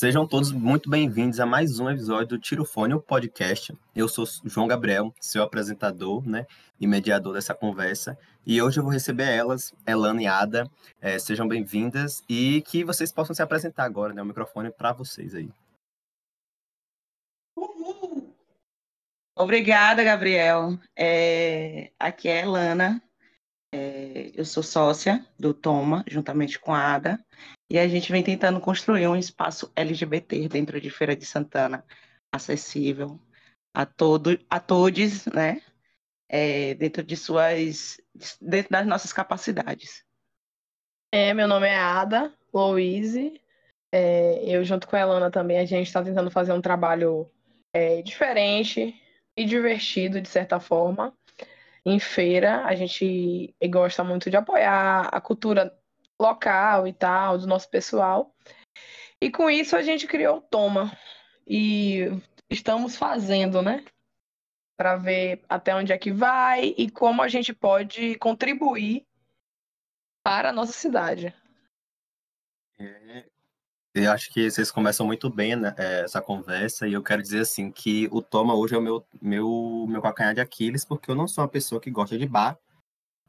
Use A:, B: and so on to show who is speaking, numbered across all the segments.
A: Sejam todos muito bem-vindos a mais um episódio do Tirofone, o podcast. Eu sou João Gabriel, seu apresentador né, e mediador dessa conversa. E hoje eu vou receber elas, Elana e Ada. É, sejam bem-vindas e que vocês possam se apresentar agora, né? O microfone para vocês aí.
B: Uhul. Obrigada, Gabriel. É, aqui é a Elana. É, eu sou sócia do Toma, juntamente com a Ada. E a gente vem tentando construir um espaço LGBT dentro de Feira de Santana, acessível a, todo, a todos, né? É, dentro de suas, dentro das nossas capacidades.
C: É, meu nome é Ada Louise. É, eu junto com a Elana também, a gente está tentando fazer um trabalho é, diferente e divertido, de certa forma. Em feira, a gente gosta muito de apoiar a cultura local e tal, do nosso pessoal. E com isso a gente criou o Toma. E estamos fazendo, né? Para ver até onde é que vai e como a gente pode contribuir para a nossa cidade.
A: É, eu acho que vocês começam muito bem né, é, essa conversa e eu quero dizer assim que o Toma hoje é o meu, meu, meu calcanhar de Aquiles, porque eu não sou uma pessoa que gosta de bar,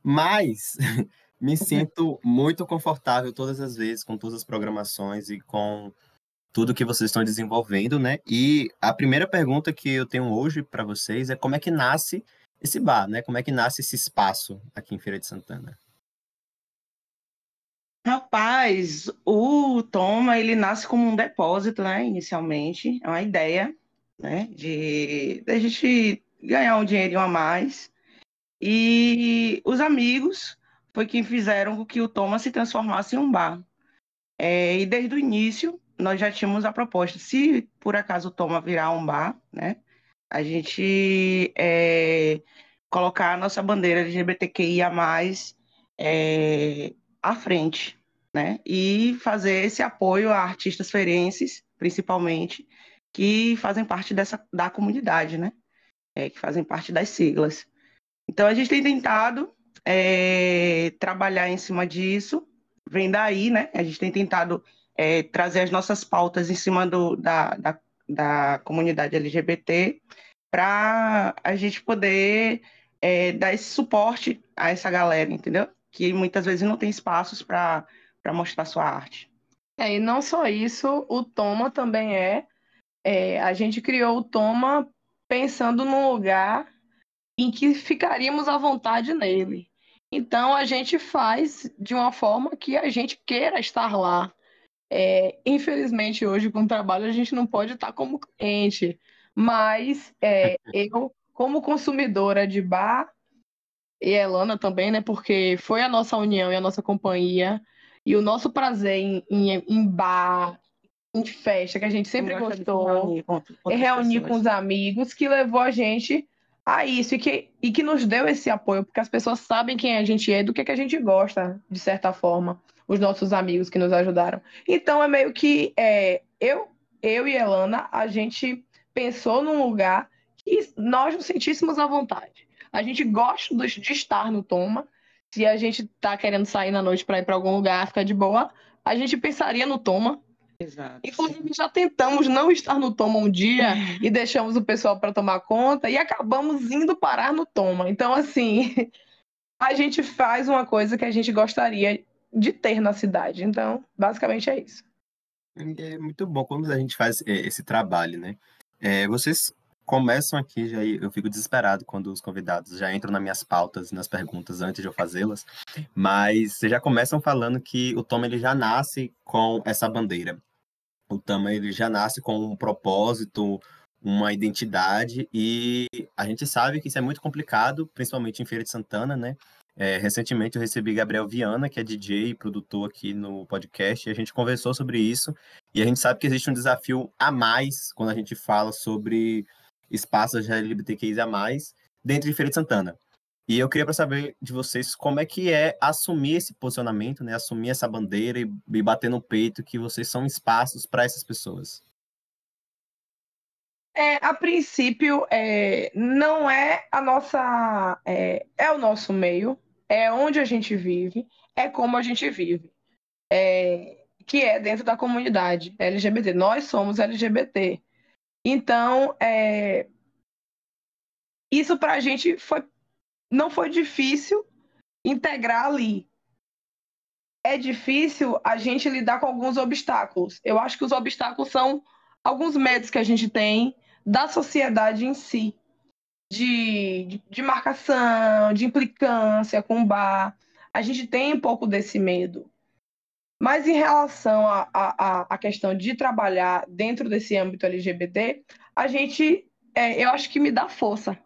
A: mas me sinto muito confortável todas as vezes com todas as programações e com tudo que vocês estão desenvolvendo, né? E a primeira pergunta que eu tenho hoje para vocês é como é que nasce esse bar, né? Como é que nasce esse espaço aqui em Feira de Santana?
B: Rapaz, o Toma, ele nasce como um depósito, né? Inicialmente, é uma ideia, né? De, de a gente ganhar um dinheirinho a mais. E os amigos foi quem fizeram com que o Thomas se transformasse em um bar. É, e desde o início, nós já tínhamos a proposta. Se por acaso o Thomas virar um bar, né, a gente é, colocar a nossa bandeira LGBTQIA+, é, à frente, né, e fazer esse apoio a artistas feirenses, principalmente, que fazem parte dessa, da comunidade, né, é, que fazem parte das siglas. Então, a gente tem tentado é, trabalhar em cima disso. Vem daí, né? A gente tem tentado é, trazer as nossas pautas em cima do, da, da, da comunidade LGBT para a gente poder é, dar esse suporte a essa galera, entendeu? Que muitas vezes não tem espaços para mostrar sua arte.
C: É, e não só isso, o Toma também é, é. A gente criou o Toma pensando num lugar em que ficaríamos à vontade nele. Então a gente faz de uma forma que a gente queira estar lá. É, infelizmente, hoje, com o trabalho, a gente não pode estar como cliente, mas é, eu, como consumidora de bar, e a Elana também, né? Porque foi a nossa união e a nossa companhia, e o nosso prazer em, em, em bar, em festa, que a gente sempre gostou, é reunir com os amigos, que levou a gente a isso e que, e que nos deu esse apoio, porque as pessoas sabem quem a gente é, do que, que a gente gosta, de certa forma, os nossos amigos que nos ajudaram. Então é meio que é, eu, eu e Elana, a gente pensou num lugar que nós nos sentíssemos à vontade. A gente gosta de estar no Toma. Se a gente tá querendo sair na noite para ir para algum lugar, ficar de boa, a gente pensaria no Toma
B: Exato.
C: Inclusive, já tentamos não estar no Toma um dia e deixamos o pessoal para tomar conta e acabamos indo parar no Toma. Então, assim, a gente faz uma coisa que a gente gostaria de ter na cidade. Então, basicamente é isso.
A: É muito bom quando a gente faz é, esse trabalho, né? É, vocês começam aqui, já eu fico desesperado quando os convidados já entram nas minhas pautas, nas perguntas antes de eu fazê-las, mas vocês já começam falando que o Tom ele já nasce com essa bandeira o Tama ele já nasce com um propósito, uma identidade e a gente sabe que isso é muito complicado, principalmente em Feira de Santana, né? É, recentemente eu recebi Gabriel Viana, que é DJ e produtor aqui no podcast, e a gente conversou sobre isso. E a gente sabe que existe um desafio a mais quando a gente fala sobre espaços LGBTQIA a mais dentro de Feira de Santana. E eu queria para saber de vocês como é que é assumir esse posicionamento, né? Assumir essa bandeira e, e bater no peito que vocês são espaços para essas pessoas.
C: É, a princípio, é, não é a nossa. É, é, o nosso meio, é onde a gente vive, é como a gente vive. É, que é dentro da comunidade LGBT. Nós somos LGBT. Então, é, isso para a gente foi, não foi difícil integrar ali. É difícil a gente lidar com alguns obstáculos. Eu acho que os obstáculos são alguns medos que a gente tem da sociedade em si, de, de, de marcação, de implicância com o bar. A gente tem um pouco desse medo. Mas em relação à questão de trabalhar dentro desse âmbito LGBT, a gente, é, eu acho que me dá força.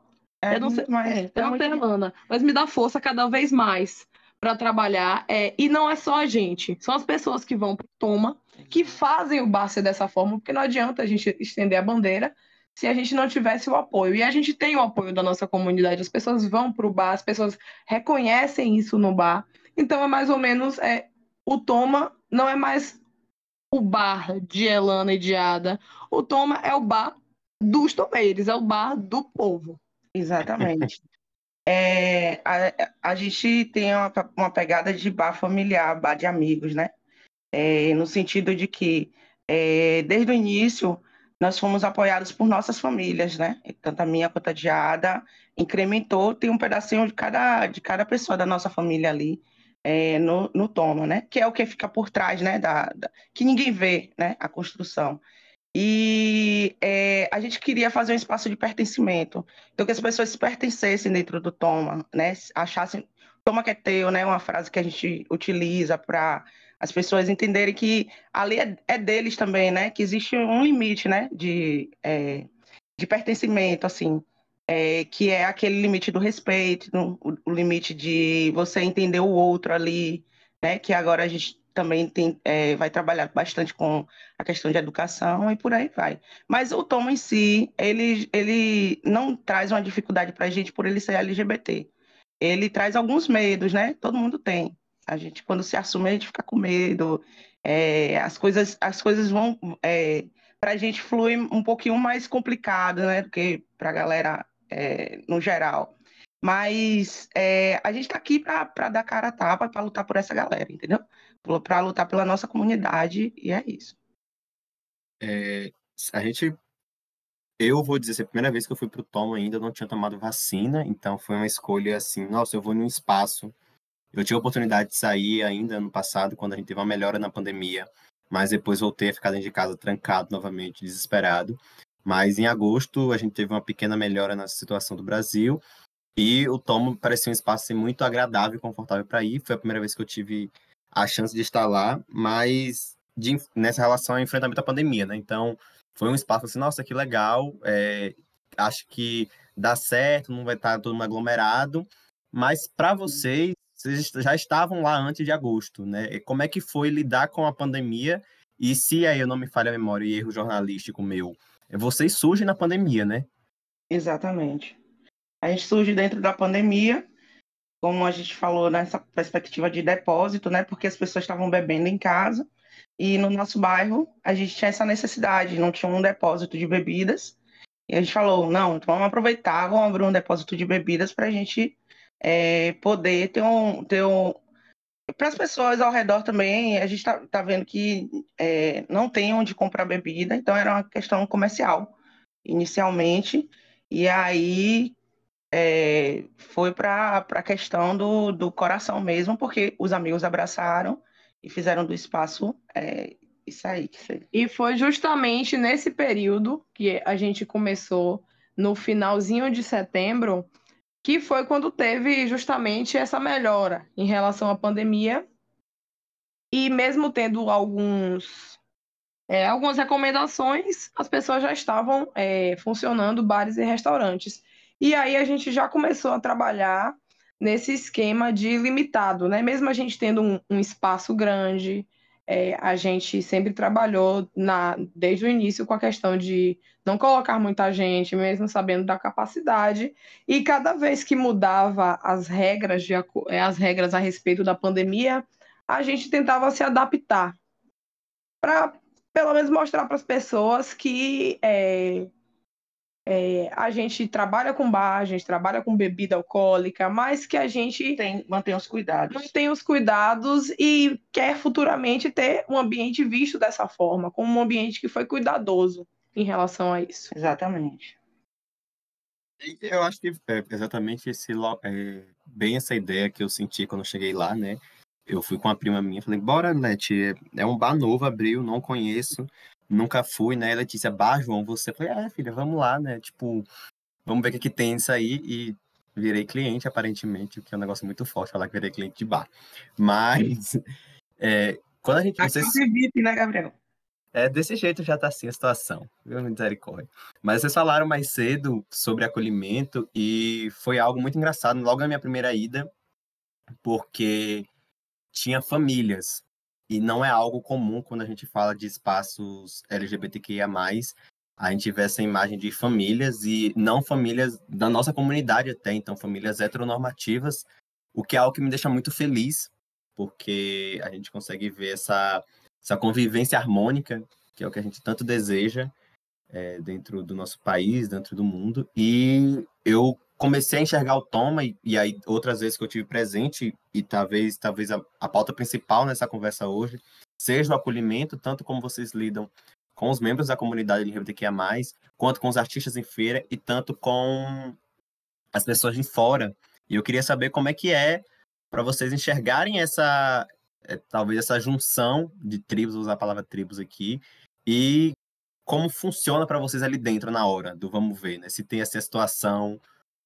C: É, eu não sei, mas, é, eu não sei, Ana, mas me dá força cada vez mais para trabalhar. É, e não é só a gente, são as pessoas que vão para o Toma, que fazem o bar ser dessa forma, porque não adianta a gente estender a bandeira se a gente não tivesse o apoio. E a gente tem o apoio da nossa comunidade, as pessoas vão para o bar, as pessoas reconhecem isso no bar. Então é mais ou menos é, o Toma não é mais o bar de Elana e de Ada. O Toma é o bar dos tomeiros, é o bar do povo.
B: Exatamente. é, a, a gente tem uma, uma pegada de bar familiar, bar de amigos, né? É, no sentido de que, é, desde o início, nós fomos apoiados por nossas famílias, né? Tanto a minha quanto a de Ada incrementou, tem um pedacinho de cada, de cada pessoa da nossa família ali é, no, no toma, né? Que é o que fica por trás, né? Da, da que ninguém vê, né? A construção. E é, a gente queria fazer um espaço de pertencimento. Então, que as pessoas se pertencessem dentro do toma, né? Achassem. Toma que é teu, né? Uma frase que a gente utiliza para as pessoas entenderem que ali é, é, deles também, né? Que existe um limite, né? De, é, de pertencimento, assim é, que é aquele limite do respeito, o, o, limite de você entender o outro ali, né? Que agora a gente também tem, é, vai trabalhar bastante com a questão de educação e por aí vai. Mas o Tom em si, ele, ele não traz uma dificuldade para a gente por ele ser LGBT. Ele traz alguns medos, né? Todo mundo tem. A gente, quando se assume, a gente fica com medo. É, as, coisas, as coisas vão. É, para a gente flui um pouquinho mais complicado, né? Do que para a galera é, no geral. Mas é, a gente está aqui para dar cara a tapa, para lutar por essa galera, entendeu? Para lutar pela nossa comunidade, e é isso.
A: É, a gente. Eu vou dizer, a primeira vez que eu fui para o Tom ainda, eu não tinha tomado vacina, então foi uma escolha assim: nossa, eu vou num espaço. Eu tive a oportunidade de sair ainda ano passado, quando a gente teve uma melhora na pandemia, mas depois voltei a ficar dentro de casa trancado novamente, desesperado. Mas em agosto a gente teve uma pequena melhora na situação do Brasil e o Tomo parecia um espaço assim, muito agradável e confortável para ir. Foi a primeira vez que eu tive a chance de estar lá, mas de, nessa relação ao enfrentamento à pandemia, né? Então foi um espaço assim, nossa, que legal. É, acho que dá certo, não vai estar todo mundo aglomerado. Mas para vocês, vocês já estavam lá antes de agosto, né? Como é que foi lidar com a pandemia? E se aí eu não me falha a memória e erro jornalístico meu, vocês surgem na pandemia, né?
B: Exatamente. A gente surge dentro da pandemia, como a gente falou nessa perspectiva de depósito, né? Porque as pessoas estavam bebendo em casa e no nosso bairro a gente tinha essa necessidade, não tinha um depósito de bebidas. E a gente falou, não, então vamos aproveitar, vamos abrir um depósito de bebidas para a gente é, poder ter um, ter um, para as pessoas ao redor também, a gente está tá vendo que é, não tem onde comprar bebida, então era uma questão comercial inicialmente, e aí é, foi para a questão do, do coração mesmo, porque os amigos abraçaram e fizeram do espaço é, isso aí.
C: E foi justamente nesse período que a gente começou, no finalzinho de setembro, que foi quando teve justamente essa melhora em relação à pandemia. E mesmo tendo alguns, é, algumas recomendações, as pessoas já estavam é, funcionando bares e restaurantes. E aí a gente já começou a trabalhar nesse esquema de limitado, né? Mesmo a gente tendo um, um espaço grande, é, a gente sempre trabalhou na, desde o início com a questão de não colocar muita gente, mesmo sabendo da capacidade, e cada vez que mudava as regras, de, é, as regras a respeito da pandemia, a gente tentava se adaptar para pelo menos mostrar para as pessoas que é, É, a gente trabalha com bar, a gente trabalha com bebida alcoólica, mas que a gente
B: tem, mantém os cuidados.
C: Mantém os cuidados e quer futuramente ter um ambiente visto dessa forma, como um ambiente que foi cuidadoso em relação a isso.
B: Exatamente.
A: Eu acho que é exatamente esse é, bem essa ideia que eu senti quando eu cheguei lá, né? Eu fui com a prima minha, falei, bora, Leti, é um bar novo, abriu, não conheço, nunca fui, né? Letícia, bar, João, você? Falei, é, filha, vamos lá, né? Tipo, vamos ver o que, que tem isso aí. E virei cliente, aparentemente, o que é um negócio muito forte falar que virei cliente de bar. Mas, é, quando a gente...
B: Aqui vocês... VIP, né, Gabriel?
A: É, desse jeito já tá assim a situação, viu, misericórdia. Mas vocês falaram mais cedo sobre acolhimento e foi algo muito engraçado logo na minha primeira ida, porque tinha famílias. E não é algo comum quando a gente fala de espaços LGBTQIA+, a gente vê essa imagem de famílias e não famílias da nossa comunidade até, então famílias heteronormativas, o que é algo que me deixa muito feliz, porque a gente consegue ver essa essa convivência harmônica, que é o que a gente tanto deseja é, dentro do nosso país, dentro do mundo. E eu comecei a enxergar o Toma, e, e aí outras vezes que eu tive presente, e talvez, talvez a, a pauta principal nessa conversa hoje, seja o acolhimento, tanto como vocês lidam com os membros da comunidade LGBTQIA+, quanto com os artistas em feira, e tanto com as pessoas de fora. E eu queria saber como é que é para vocês enxergarem essa, é, talvez essa junção de tribos, vou usar a palavra tribos aqui, e como funciona para vocês ali dentro na hora do vamos ver, né? Se tem essa situação.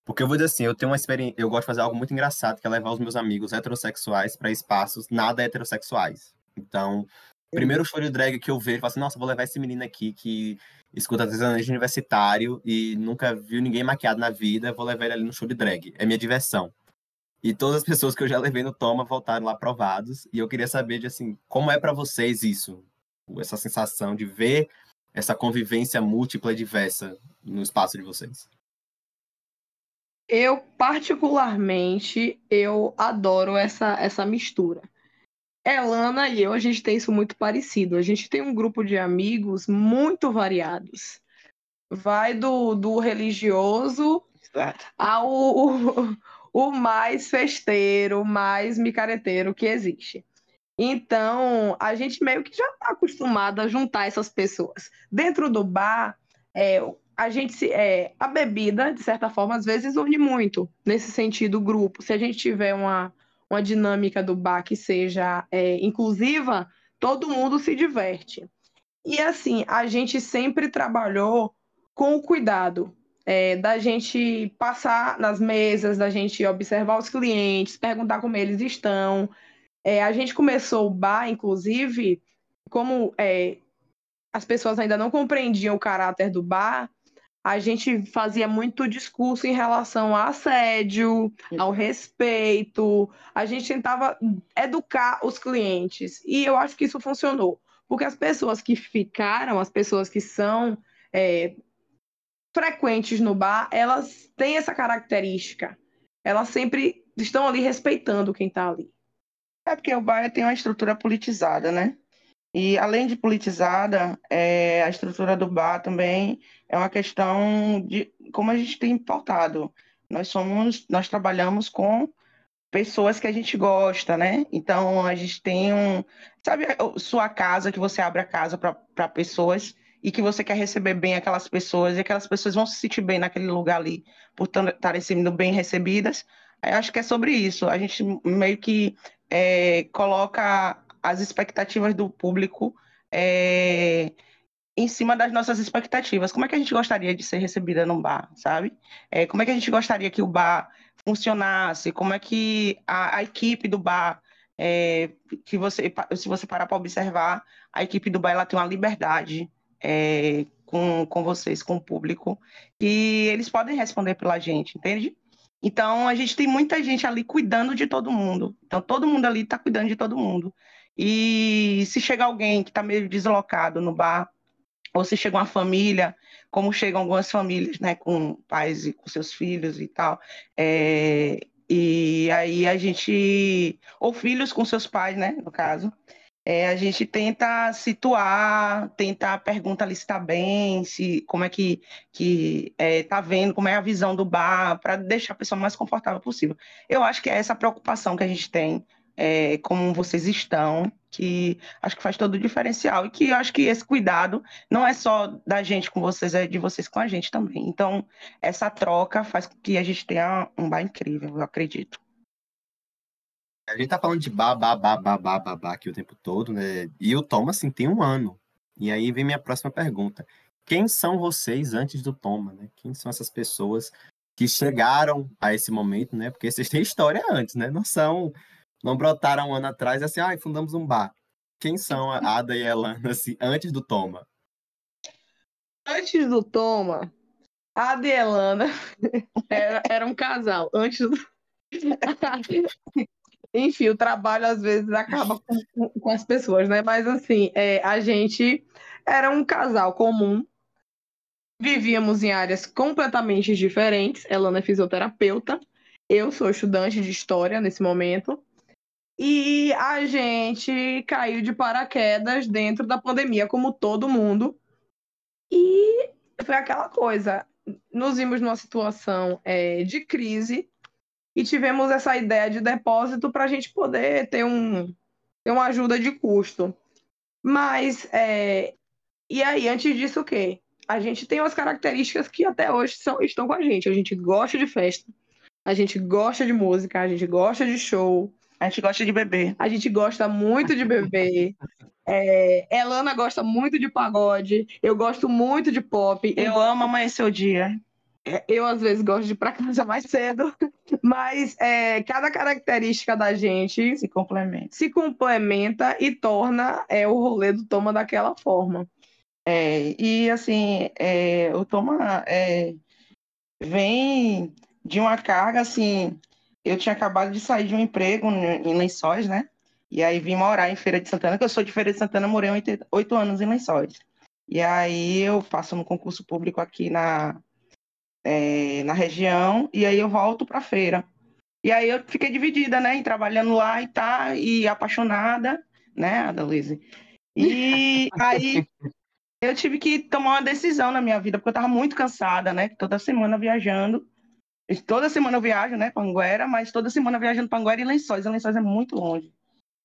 A: Porque eu vou dizer assim, eu tenho uma experiência, eu gosto de fazer algo muito engraçado, que é levar os meus amigos heterossexuais para espaços nada heterossexuais. Então, primeiro show de drag que eu vejo, eu falo assim, nossa, vou levar esse menino aqui que escuta artesanato universitário e nunca viu ninguém maquiado na vida, vou levar ele ali no show de drag. É minha diversão. E todas as pessoas que eu já levei no Toma voltaram lá aprovados. E eu queria saber de assim, como é para vocês isso? Essa sensação de ver essa convivência múltipla e diversa no espaço de vocês.
C: Eu particularmente eu adoro essa essa mistura. Elana e eu a gente tem isso muito parecido. A gente tem um grupo de amigos muito variados. Vai do, do religioso ao o mais festeiro, mais micareteiro que existe. Então, a gente meio que já está acostumado a juntar essas pessoas. Dentro do bar, é, a gente se, é, a bebida, de certa forma, às vezes une muito nesse sentido grupo. Se a gente tiver uma, uma dinâmica do bar que seja é, inclusiva, todo mundo se diverte. E assim, a gente sempre trabalhou com o cuidado é, da gente passar nas mesas, da gente observar os clientes, perguntar como eles estão. É, a gente começou o bar, inclusive, como é, as pessoas ainda não compreendiam o caráter do bar, a gente fazia muito discurso em relação ao assédio, ao respeito. A gente tentava educar os clientes. E eu acho que isso funcionou. Porque as pessoas que ficaram, as pessoas que são é, frequentes no bar, elas têm essa característica. Elas sempre estão ali respeitando quem está ali.
B: É porque o bar tem uma estrutura politizada, né? E além de politizada, é, a estrutura do bar também é uma questão de como a gente tem importado. Nós somos, nós trabalhamos com pessoas que a gente gosta, né? Então a gente tem um, sabe, sua casa que você abre a casa para pessoas e que você quer receber bem aquelas pessoas e aquelas pessoas vão se sentir bem naquele lugar ali por estarem sendo bem recebidas. Eu acho que é sobre isso. A gente meio que é, coloca as expectativas do público é, em cima das nossas expectativas. Como é que a gente gostaria de ser recebida num bar, sabe? É, como é que a gente gostaria que o bar funcionasse? Como é que a, a equipe do bar é, que você, se você parar para observar, a equipe do bar ela tem uma liberdade é, com, com vocês, com o público, e eles podem responder pela gente, entende? Então, a gente tem muita gente ali cuidando de todo mundo. Então, todo mundo ali está cuidando de todo mundo. E se chega alguém que está meio deslocado no bar, ou se chega uma família, como chegam algumas famílias, né, com pais e com seus filhos e tal, é, e aí a gente, ou filhos com seus pais, né, no caso, é, a gente tenta situar, tenta perguntar ali se está bem, se como é que que é, tá vendo, como é a visão do bar, para deixar a pessoa mais confortável possível. Eu acho que é essa preocupação que a gente tem, é, como vocês estão, que acho que faz todo o diferencial e que acho que esse cuidado não é só da gente com vocês, é de vocês com a gente também. Então, essa troca faz com que a gente tenha um bar incrível, eu acredito.
A: A gente tá falando de babá, babá, babá, babá aqui o tempo todo, né? E o Toma, assim, tem um ano. E aí vem minha próxima pergunta. Quem são vocês antes do Toma, né? Quem são essas pessoas que chegaram a esse momento, né? Porque vocês têm história antes, né? Não são... Não brotaram um ano atrás assim, ah, fundamos um bar. Quem são a Ada e a Elana, assim, antes do Toma?
C: Antes do Toma, a Ada e a Elana era, era um casal. Antes do... enfim, o trabalho às vezes acaba com, com as pessoas, né? Mas assim, é, a gente era um casal comum, vivíamos em áreas completamente diferentes. Elana é fisioterapeuta, eu sou estudante de história nesse momento. E a gente caiu de paraquedas dentro da pandemia, como todo mundo. E foi aquela coisa. Nos vimos numa situação é, de crise e tivemos essa ideia de depósito para a gente poder ter, um, ter uma ajuda de custo. Mas, é, e aí, antes disso, o quê? A gente tem umas características que até hoje são, estão com a gente. A gente gosta de festa, a gente gosta de música, a gente gosta de show.
B: A gente gosta de beber.
C: A gente gosta muito de beber. É, Elana gosta muito de pagode. Eu gosto muito de pop.
B: Eu amo amanhecer o dia.
C: É, eu, às vezes, gosto de ir para casa mais cedo, mas é, cada característica da gente
B: se complementa,
C: se complementa e torna é, o rolê do Toma daquela forma.
B: É, e, assim, é, o Toma é, vem de uma carga, assim... Eu tinha acabado de sair de um emprego em Lençóis, né? E aí vim morar em Feira de Santana, que eu sou de Feira de Santana, morei oito anos em Lençóis. E aí eu faço um concurso público aqui na, é, na região, e aí eu volto para a feira. E aí eu fiquei dividida, né, em trabalhando lá e tá, e apaixonada, né, Adalise? E aí eu tive que tomar uma decisão na minha vida, porque eu estava muito cansada, né, toda semana viajando. Toda semana eu viajo, né, para Anguera, mas toda semana viajando para Anguera e Lençóis. E Lençóis é muito longe.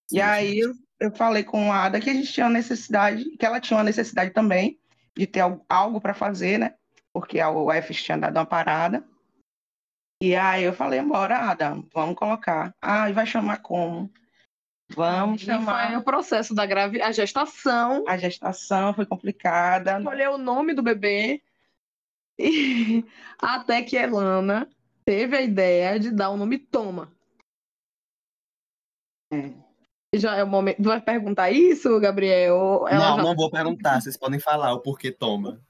B: Sim, e aí eu, eu falei com a Ada que a gente tinha necessidade, que ela tinha uma necessidade também de ter algo para fazer, né? porque a UF tinha dado uma parada. E aí eu falei, bora, Adam, vamos colocar. Ah, e vai chamar como? Vamos e chamar.
C: Foi o processo da gravidez, a gestação.
B: A gestação foi complicada.
C: Escolher o nome do bebê. E até que Elana teve a ideia de dar o nome Toma. É. Já é o momento. Vai perguntar isso, Gabriel?
A: Ela não, já... não vou perguntar. Vocês podem falar o porquê toma.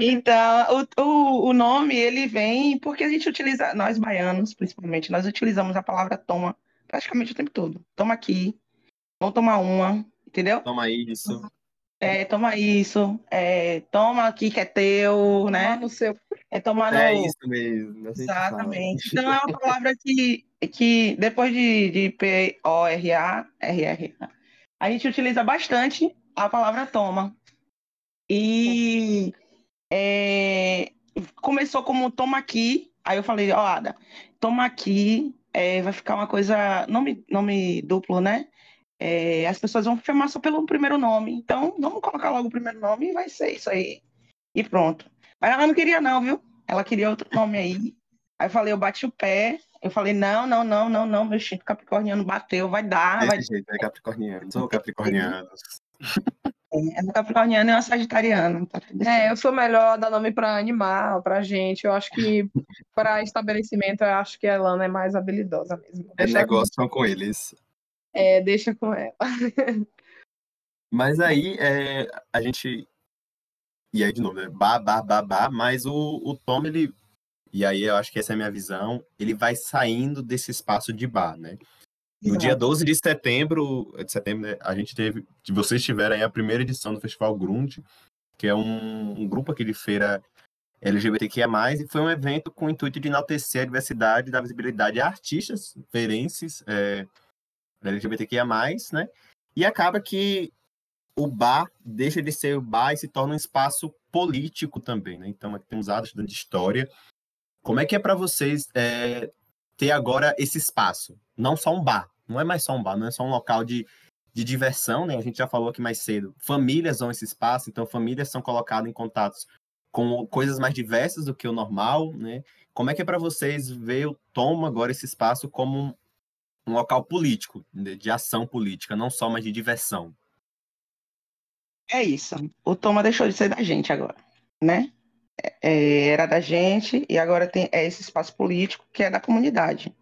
B: então, o, o, o nome ele vem porque a gente utiliza, nós baianos, principalmente, nós utilizamos a palavra toma praticamente o tempo todo. Toma aqui, vamos tomar uma, entendeu?
A: Toma isso.
B: É, toma isso, é, toma aqui que é teu, né?
C: Toma no seu.
B: É tomar
A: é no... É isso mesmo.
B: Exatamente. Então é uma palavra que, que depois de, de P-O-R-A, R-R-A, a gente utiliza bastante a palavra toma. E é, começou como toma aqui, aí eu falei, ó, oh, Ada, toma aqui, é, vai ficar uma coisa, nome, nome duplo, né? É, as pessoas vão chamar só pelo primeiro nome. Então, vamos colocar logo o primeiro nome e vai ser isso aí. E pronto. Mas ela não queria, não, viu? Ela queria outro nome aí. Aí eu falei, eu bati o pé. Eu falei, não, não, não, não, não, meu instinto capricorniano bateu, vai dar.
A: Desse
B: vai...
A: jeito, é capricorniano. Sou capricorniano.
B: É, é capricorniano e uma sagitariana. Tá
C: é, eu sou melhor dar nome para animal, para gente. Eu acho que para estabelecimento, eu acho que a Elana é mais habilidosa mesmo.
A: É negócio com eles.
C: É, deixa com ela.
A: Mas aí é, a gente. E aí, de novo, né? Bah, bah, bah, bah, mas o, o Tom, ele. E aí eu acho que essa é a minha visão. Ele vai saindo desse espaço de bar, né? No dia 12 de setembro, de setembro, né, a gente teve. Vocês tiveram aí a primeira edição do Festival Grund, que é um, um grupo aqui de feira LGBTQIA+, e foi um evento com o intuito de enaltecer a diversidade e dar visibilidade a artistas feirenses, é, LGBTQIA+, né? E acaba que o bar deixa de ser o bar e se torna um espaço político também, né? Então, aqui temos estudando de história. Como é que é para vocês é, ter agora esse espaço? Não só um bar, não é mais só um bar, não é só um local de, de diversão, né? A gente já falou aqui mais cedo. Famílias vão esse espaço, então famílias são colocadas em contatos com coisas mais diversas do que o normal, né? Como é que é para vocês ver o Tom agora esse espaço como um local político, de, ação política, não só mais de diversão?
B: É isso. O Toma deixou de ser da gente agora, né? É, é, era da gente e agora tem é esse espaço político que é da comunidade.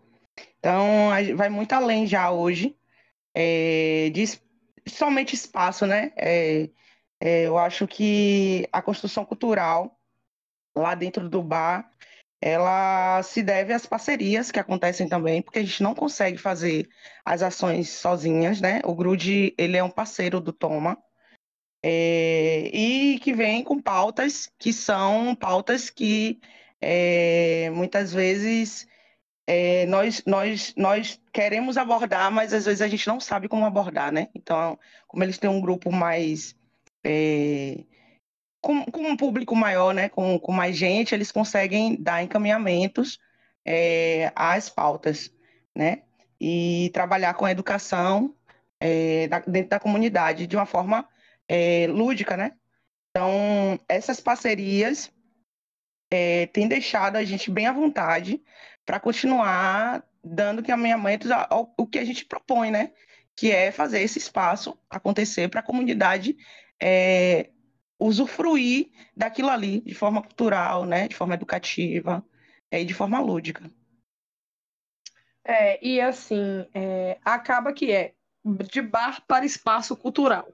B: Então, vai muito além já hoje é, de somente espaço, né? É, é, eu acho que a construção cultural lá dentro do bar ela se deve às parcerias que acontecem também, porque a gente não consegue fazer as ações sozinhas, né? O Grude, ele é um parceiro do Toma, é, e que vem com pautas que são pautas que é, muitas vezes é, nós, nós, nós queremos abordar, mas às vezes a gente não sabe como abordar, né? Então, como eles têm um grupo mais é, com, com, um público maior, né, com, com mais gente, eles conseguem dar encaminhamentos é, às pautas, né, e trabalhar com a educação é, da, dentro da comunidade de uma forma é, lúdica, né. Então, essas parcerias é, têm deixado a gente bem à vontade para continuar dando caminhamentos ao, ao, ao que a gente propõe, né, que é fazer esse espaço acontecer para a comunidade é, usufruir daquilo ali de forma cultural, né, de forma educativa é, e de forma lúdica.
C: É, e assim, é, acaba que é de bar para espaço cultural.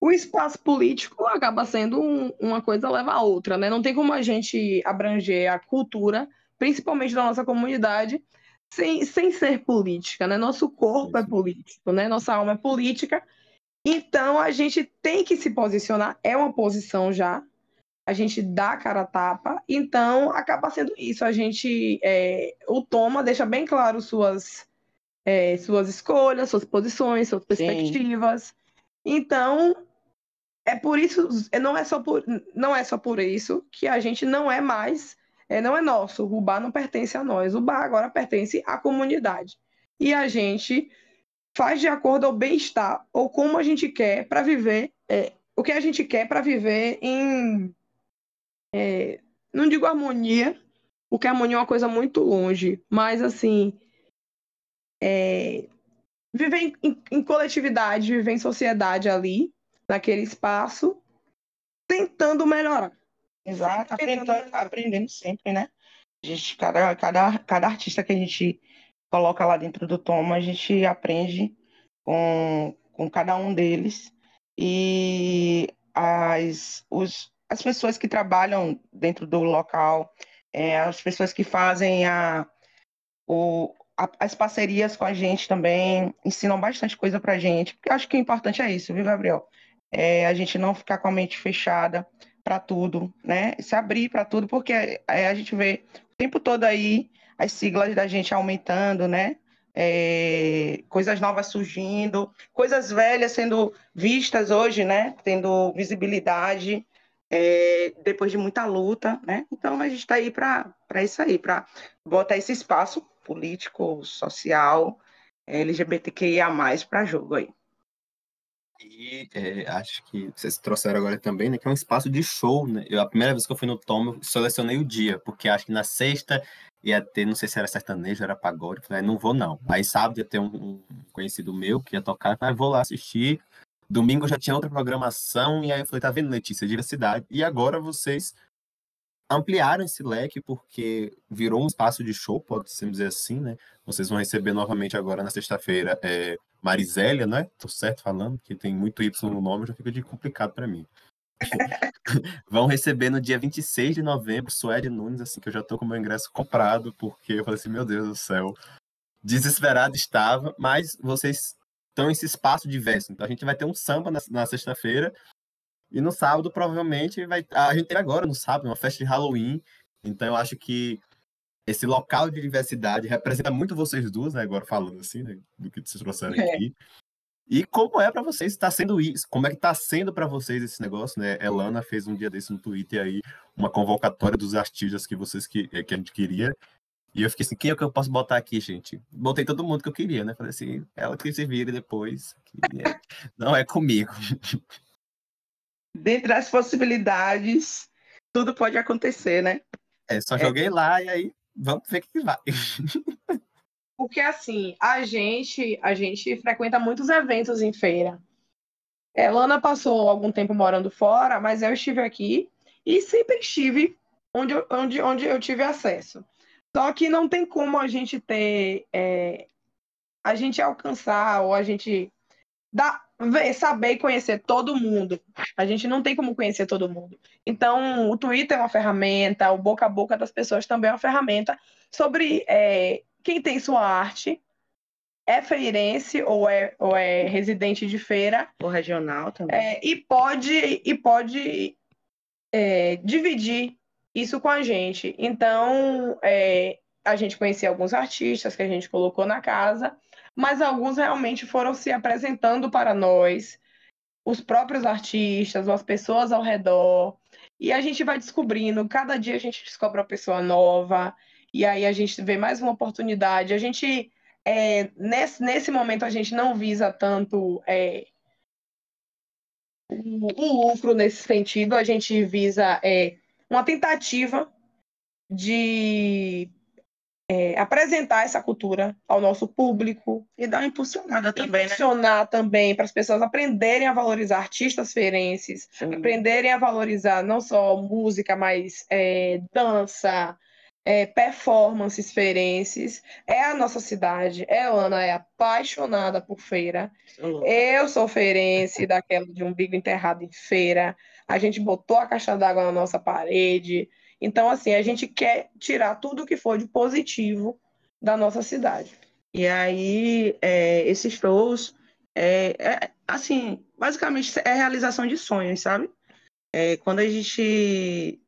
C: O espaço político acaba sendo um, uma coisa leva a outra, né? Não tem como a gente abranger a cultura, principalmente da nossa comunidade, sem, sem ser política, né? Nosso corpo é político, né? Nossa alma é política então a gente tem que se posicionar, é uma posição já, a gente dá a cara a tapa, então acaba sendo isso. A gente, é, o Toma deixa bem claro suas, é, suas escolhas, suas posições, suas perspectivas. Sim. Então, é por isso, não é só por, não é só por isso que a gente não é mais, é, não é nosso. O bar não pertence a nós, o bar agora pertence à comunidade. E a gente faz de acordo ao bem-estar ou como a gente quer para viver, é, o que a gente quer para viver em. É, não digo harmonia, porque harmonia é uma coisa muito longe, mas assim. É, viver em, em, em coletividade, viver em sociedade ali, naquele espaço, tentando melhorar.
B: Exato, aprendendo, aprendendo sempre, né? A gente, cada, cada, cada artista que a gente coloca lá dentro do Toma, a gente aprende com, com cada um deles e as, os, as pessoas que trabalham dentro do local, é, as pessoas que fazem a, o, a, as parcerias com a gente também ensinam bastante coisa para a gente, porque acho que o importante é isso, viu, Gabriel? É a gente não ficar com a mente fechada para tudo, né? Se abrir para tudo, porque é, a gente vê o tempo todo aí as siglas da gente aumentando, né? É, coisas novas surgindo, coisas velhas sendo vistas hoje, né? Tendo visibilidade é, depois de muita luta, né? Então a gente está aí para isso aí, para botar esse espaço político, social, LGBTQIA+, para jogo aí.
A: E é, acho que vocês trouxeram agora também, né? Que é um espaço de show, né? Eu, a primeira vez que eu fui no Tom, eu selecionei o dia, porque acho que na sexta ia ter, não sei se era sertanejo, era pagode. Falei, não vou não. Aí sábado ia ter um, um conhecido meu que ia tocar, falei, vou lá assistir. Domingo já tinha outra programação, e aí eu falei, tá vendo, Letícia, diversidade. E agora vocês ampliaram esse leque porque virou um espaço de show, pode se dizer assim, né? Vocês vão receber novamente agora na sexta-feira é, Marisélia, né? Tô certo falando, que tem muito Y no nome, já fica de complicado para mim. vão receber no dia 26 de novembro Suede Nunes, assim, que eu já tô com meu ingresso comprado, porque eu falei assim, meu Deus do céu, desesperado estava, mas vocês estão nesse espaço diverso. Então a gente vai ter um samba na, na sexta-feira, e no sábado, provavelmente, vai. A gente tem agora no sábado, uma festa de Halloween. Então eu acho que esse local de diversidade representa muito vocês duas, né? Agora falando assim, né? Do que vocês trouxeram
B: É.
A: aqui. E como é para vocês, está sendo isso? Como é que está sendo para vocês esse negócio, né? Elana fez um dia desse no Twitter aí uma convocatória dos artistas que vocês que, que a gente queria. E eu fiquei assim, quem é que eu posso botar aqui, gente? Botei todo mundo que eu queria, né? Falei assim, ela que se vire depois. é- Não é comigo.
B: Dentre as possibilidades, tudo pode acontecer, né?
A: É, só joguei lá e aí vamos ver o que vai.
C: Porque assim, a gente, a gente frequenta muitos eventos em feira. Elana passou algum tempo morando fora, mas eu estive aqui e sempre estive onde, eu- onde, onde eu tive acesso. Só que não tem como a gente ter, é, a gente alcançar ou a gente dar, saber e conhecer todo mundo. A gente não tem como conhecer todo mundo. Então, o Twitter é uma ferramenta, o boca a boca das pessoas também é uma ferramenta sobre é, quem tem sua arte, é feirense ou é, ou é residente de feira,
B: O regional também.
C: é, e pode, e pode é, dividir isso com a gente. Então, é, a gente conhecia alguns artistas que a gente colocou na casa, mas alguns realmente foram se apresentando para nós, os próprios artistas, as pessoas ao redor. E a gente vai descobrindo, cada dia a gente descobre uma pessoa nova, e aí a gente vê mais uma oportunidade. A gente, é, nesse, nesse momento, a gente não visa tanto é, um lucro nesse sentido, a gente visa é, uma tentativa de é, apresentar essa cultura ao nosso público,
B: E dá uma impulsionada também, né?
C: funcionar também para as pessoas aprenderem a valorizar artistas feirenses, aprenderem a valorizar não só música, mas é, dança, é, performances feirenses. É a nossa cidade. Elana é apaixonada por feira. Eu sou feirense, daquela de umbigo enterrado em feira. A gente botou a caixa d'água na nossa parede. Então, assim, a gente quer tirar tudo que for de positivo da nossa cidade.
B: E aí, é, esses shows, é, é, assim, basicamente é realização de sonhos, sabe? É, quando a gente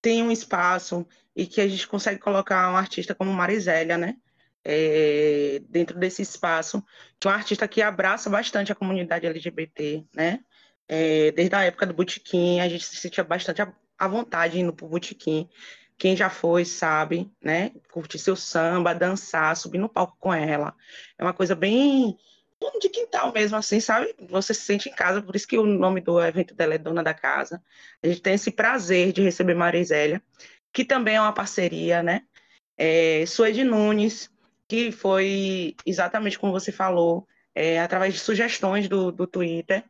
B: tem um espaço e que a gente consegue colocar um artista como Marisélia, né? É, dentro desse espaço, que é um artista que abraça bastante a comunidade LGBT, né? É, desde a época do Botequim, a gente se sentia bastante à vontade indo pro Botequim. Quem já foi sabe, né? Curtir seu samba, dançar, subir no palco com ela. É uma coisa bem de quintal mesmo, assim, sabe? Você se sente em casa, por isso que o nome do evento dela é Dona da Casa. A gente tem esse prazer de receber Marisélia, que também é uma parceria, né? É, Suede Nunes, que foi exatamente como você falou, é, através de sugestões do, do Twitter.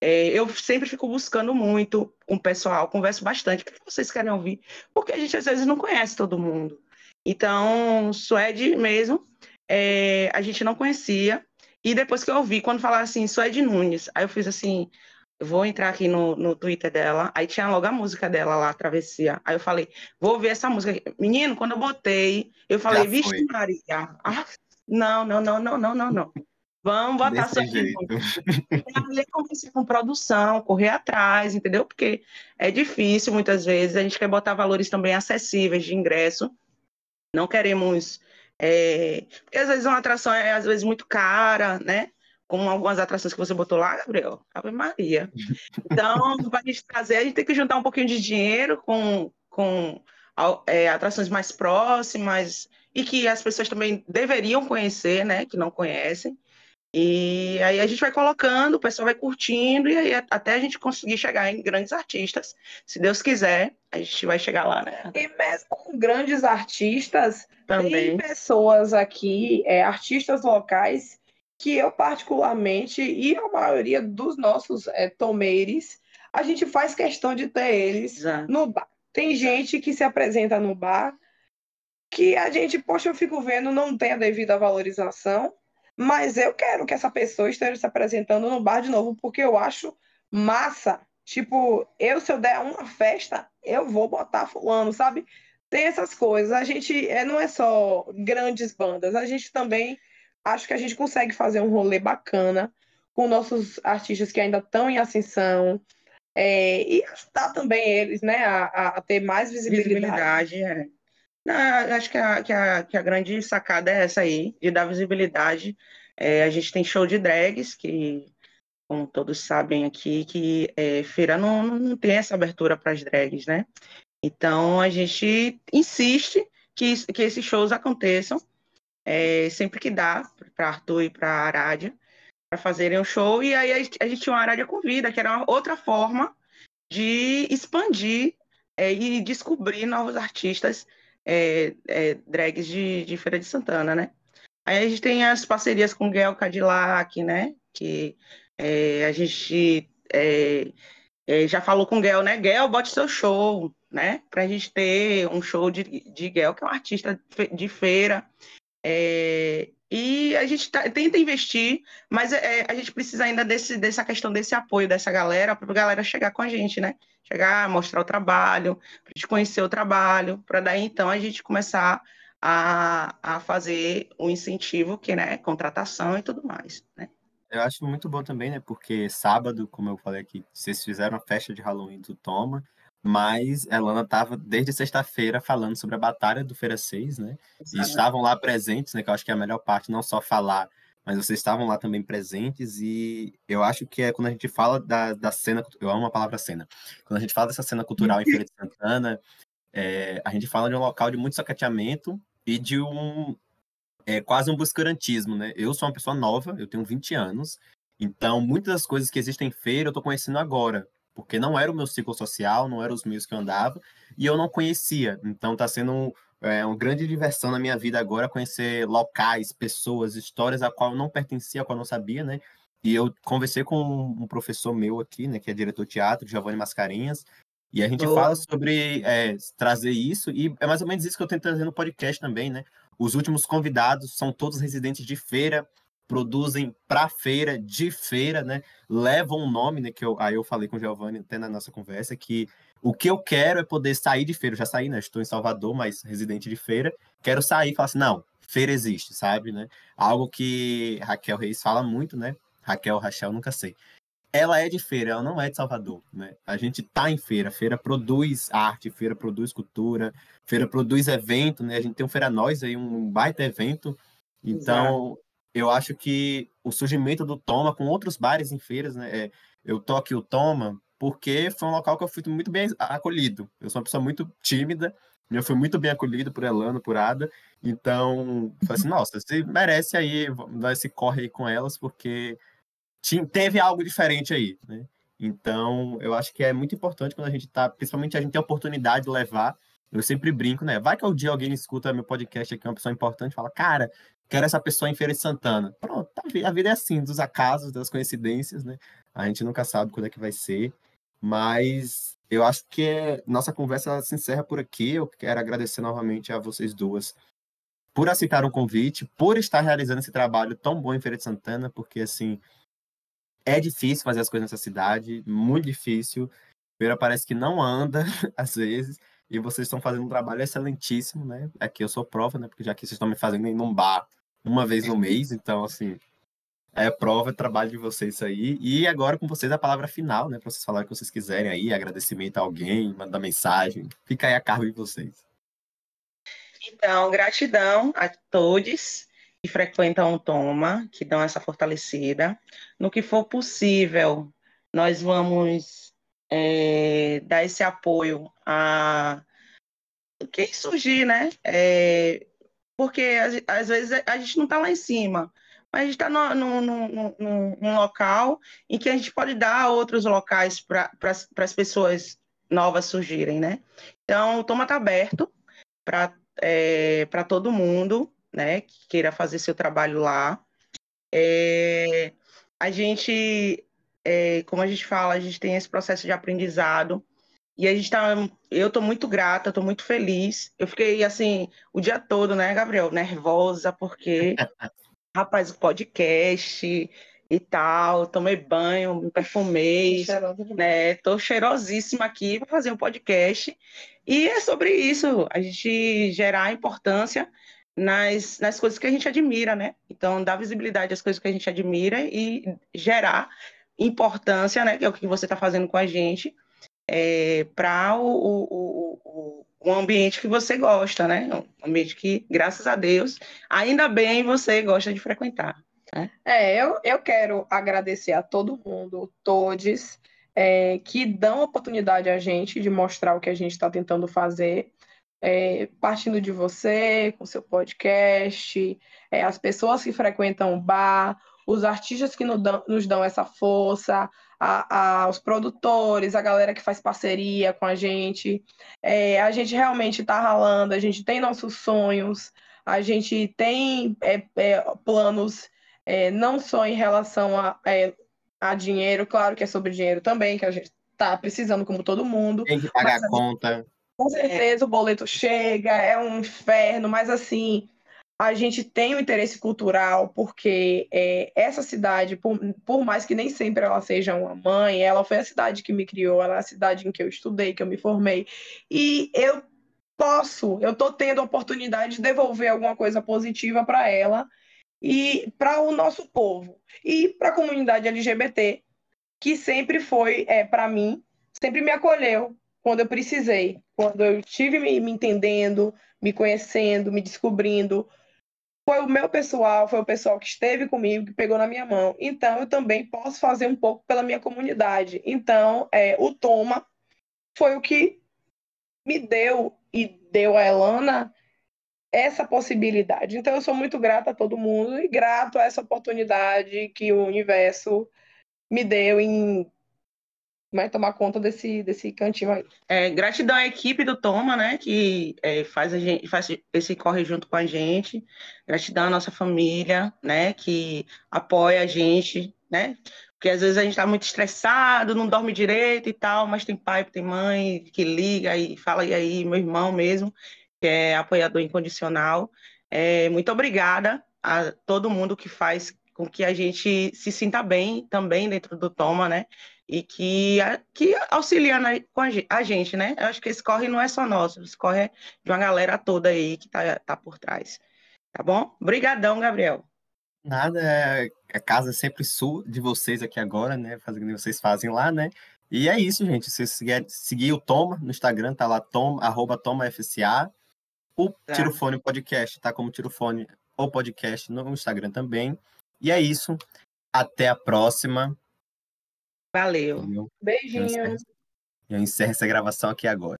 B: É, eu sempre fico buscando muito com o pessoal, converso bastante, o que vocês querem ouvir? Porque a gente às vezes não conhece todo mundo. Então, Suede mesmo, é, a gente não conhecia. E depois que eu ouvi, quando falaram assim, Suede Nunes, aí eu fiz assim, vou entrar aqui no, no Twitter dela, aí tinha logo a música dela lá, Travessia. Aí eu falei, vou ouvir essa música. aqui. Menino, quando eu botei, eu falei, vixe. Maria, ah, não, não, não, não, não, não, não. Vamos botar
A: Desse jeito.
B: Comecei com produção, correr atrás, entendeu? Porque é difícil muitas vezes, a gente quer botar valores também acessíveis de ingresso, não queremos. é, Porque às vezes uma atração é às vezes muito cara, né? Como algumas atrações que você botou lá, Gabriel, Ave Maria. Então, para a gente trazer, a gente tem que juntar um pouquinho de dinheiro com, com é, atrações mais próximas e que as pessoas também deveriam conhecer, né? Que não conhecem. E aí a gente vai colocando, o pessoal vai curtindo, e aí até a gente conseguir chegar em grandes artistas. Se Deus quiser, a gente vai chegar lá, né?
C: E mesmo com grandes artistas,
B: Também.
C: tem pessoas aqui, é, artistas locais, que eu particularmente, e a maioria dos nossos é, tomeires, a gente faz questão de ter eles
B: Exato.
C: no bar. Tem gente que se apresenta no bar que a gente, poxa, eu fico vendo, não tem a devida valorização, mas eu quero que essa pessoa esteja se apresentando no bar de novo, porque eu acho massa. Tipo, eu, se eu der uma festa, eu vou botar fulano, sabe? Tem essas coisas. A gente é, não é só grandes bandas, a gente também acho que a gente consegue fazer um rolê bacana com nossos artistas que ainda estão em ascensão. é, e ajudar também eles, né, a, a- ter mais visibilidade.
B: Visibilidade, é. Acho que a, que, a, que a grande sacada é essa aí, de dar visibilidade. É, a gente tem show de drags, que, como todos sabem aqui, que é, feira não, não tem essa abertura para as drags, né? Então, a gente insiste que, que esses shows aconteçam é, sempre que dá, para Arthur e para Arádia, para fazerem um show. E aí a gente, a gente tinha uma Arádia Convida, que era outra forma de expandir é, e descobrir novos artistas é, é, drags de, de, Feira de Santana, né? Aí a gente tem as parcerias com Gael Cadillac, né? Que é, a gente é, é, já falou com o Gael, né? Gael, bote seu show, né? Pra gente ter um show de, de Gael, que é um artista de feira. É, e a gente tá, tenta investir, mas é, a gente precisa ainda desse, dessa questão desse apoio dessa galera, para a galera chegar com a gente, né? Chegar, mostrar o trabalho, para gente conhecer o trabalho, para daí então a gente começar a, a fazer o um incentivo, que né, contratação e tudo mais, né?
A: Eu acho muito bom também, né? Porque sábado, como eu falei aqui, vocês fizeram a festa de Halloween do Toma, mas a Lana estava desde sexta-feira falando sobre a batalha do Feira 6, né? E estavam lá presentes, né? Que eu acho que é a melhor parte, não só falar, mas vocês estavam lá também presentes. E eu acho que é quando a gente fala da, da cena, eu amo a palavra cena. Quando a gente fala dessa cena cultural em Feira de Santana, é, a gente fala de um local de muito sacateamento e de um é, quase um buscurantismo, né? Eu sou uma pessoa nova, eu tenho 20 anos, então muitas das coisas que existem em feira eu estou conhecendo agora porque não era o meu ciclo social, não eram os meios que eu andava, e eu não conhecia. Então está sendo é, uma grande diversão na minha vida agora conhecer locais, pessoas, histórias a qual eu não pertencia, a qual eu não sabia, né? E eu conversei com um professor meu aqui, né, que é diretor de teatro, Giovanni Mascarenhas, e a gente oh. fala sobre é, trazer isso, e é mais ou menos isso que eu tento trazer no podcast também, né? Os últimos convidados são todos residentes de feira, produzem para feira, de feira, né? Levam um nome, né? Que eu, aí eu falei com o Giovanni até na nossa conversa, que o que eu quero é poder sair de feira. Eu já saí, né? Estou em Salvador, mas residente de feira. Quero sair e falar assim, não, feira existe, sabe, né? Algo que Raquel Reis fala muito, né? Raquel, Rachel, nunca sei. Ela é de feira, ela não é de Salvador, né? A gente tá em feira, feira produz arte, feira produz cultura, feira produz evento, né? A gente tem um Feira Nós aí, um baita evento. Então, eu acho que o surgimento do Toma com outros bares em feiras, né? É, eu tô aqui o Toma porque foi um local que eu fui muito bem acolhido. Eu sou uma pessoa muito tímida, eu fui muito bem acolhido por Elano, por Ada. Então, falei assim, nossa, você merece aí dar esse corre aí com elas, porque teve algo diferente aí, né? Então, eu acho que é muito importante quando a gente tá, principalmente a gente tem a oportunidade de levar. Eu sempre brinco, né? Vai que um dia alguém escuta meu podcast aqui, uma pessoa importante, fala, cara, quero essa pessoa em Feira de Santana. Pronto, tá a vida é assim, dos acasos, das coincidências, né? A gente nunca sabe quando é que vai ser, mas eu acho que nossa conversa se encerra por aqui. Eu quero agradecer novamente a vocês duas por aceitar o convite, por estar realizando esse trabalho tão bom em Feira de Santana, porque assim é difícil fazer as coisas nessa cidade, muito difícil. Feira parece que não anda às vezes, e vocês estão fazendo um trabalho excelentíssimo, né? Aqui eu sou prova, né? Porque já que vocês estão me fazendo em um bar uma vez no mês, então, assim, é prova, é trabalho de vocês aí. E agora com vocês a palavra final, né? Para vocês falarem o que vocês quiserem aí, agradecimento a alguém, mandar mensagem. Fica aí a cargo de vocês.
B: Então, gratidão a todos que frequentam o Toma, que dão essa fortalecida. No que for possível, nós vamos é, dar esse apoio a quem surgir, né? É, porque às vezes a gente não está lá em cima, mas a gente está num local em que a gente pode dar outros locais para as pessoas novas surgirem, né? Então, o Toma está aberto para é, todo mundo, né, que queira fazer seu trabalho lá. É, a gente é, como a gente fala, a gente tem esse processo de aprendizado. E a gente tá. Eu tô muito grata, tô muito feliz. Eu fiquei assim o dia todo, né, Gabriel? Nervosa, porque, rapaz, o podcast e tal, tomei banho, me perfumei, né? Tô cheirosíssima aqui para fazer um podcast. E é sobre isso, a gente gerar importância nas, nas coisas que a gente admira, né? Então, dar visibilidade às coisas que a gente admira e gerar importância, né, que é o que você está fazendo com a gente, é, para o, o, o, um ambiente que você gosta, né? Um ambiente que, graças a Deus, ainda bem você gosta de frequentar. Né?
C: É, eu, eu quero agradecer a todo mundo, todos, é, que dão oportunidade a gente de mostrar o que a gente está tentando fazer. É, partindo de você, com seu podcast, é, as pessoas que frequentam o bar, os artistas que nos dão, nos dão essa força, a, a, os produtores, a galera que faz parceria com a gente. É, a gente realmente está ralando, a gente tem nossos sonhos, a gente tem é, é, planos é, não só em relação a, é, a dinheiro, claro que é sobre dinheiro também, que a gente está precisando como todo mundo.
A: Tem que pagar a conta.
C: Com certeza o boleto chega, é um inferno, mas assim, a gente tem um interesse cultural, porque é, essa cidade, por, por, mais que nem sempre ela seja uma mãe, ela foi a cidade que me criou, ela é a cidade em que eu estudei, que eu me formei. E eu posso, eu estou tendo a oportunidade de devolver alguma coisa positiva para ela e para o nosso povo. E para a comunidade LGBT, que sempre foi, é, para mim, sempre me acolheu, quando eu precisei, quando eu estive me, me entendendo, me conhecendo, me descobrindo. Foi o meu pessoal, foi o pessoal que esteve comigo, que pegou na minha mão. Então, eu também posso fazer um pouco pela minha comunidade. Então, é, o Toma foi o que me deu e deu a Elana essa possibilidade. Então, eu sou muito grata a todo mundo e grato a essa oportunidade que o universo me deu em vai tomar conta desse, desse cantinho aí.
B: É, gratidão à equipe do Toma, né, que é, faz, a gente, faz esse corre junto com a gente. Gratidão à nossa família, né, que apoia a gente, né, porque às vezes a gente está muito estressado, não dorme direito e tal, mas tem pai, tem mãe que liga e fala, e aí, meu irmão mesmo, que é apoiador incondicional. É, muito obrigada a todo mundo que faz com que a gente se sinta bem também dentro do Toma, né? E que, que auxilia na, com a, a, gente, né? Eu acho que esse corre não é só nosso, esse corre é de uma galera toda aí que tá, tá por trás. Tá bom? Obrigadão, Gabriel.
A: Nada, é, a casa é sempre sua, de vocês aqui agora, né? Fazendo o que vocês fazem lá, né? E é isso, gente. Se você seguir, seguir o Toma no Instagram, tá lá, tom, arroba TomaFCA. O tá. Tirofone Podcast tá como Tirofone ou Podcast no Instagram também. E é isso. Até a próxima.
B: Valeu.
C: Beijinho.
A: Eu encerro essa gravação aqui agora.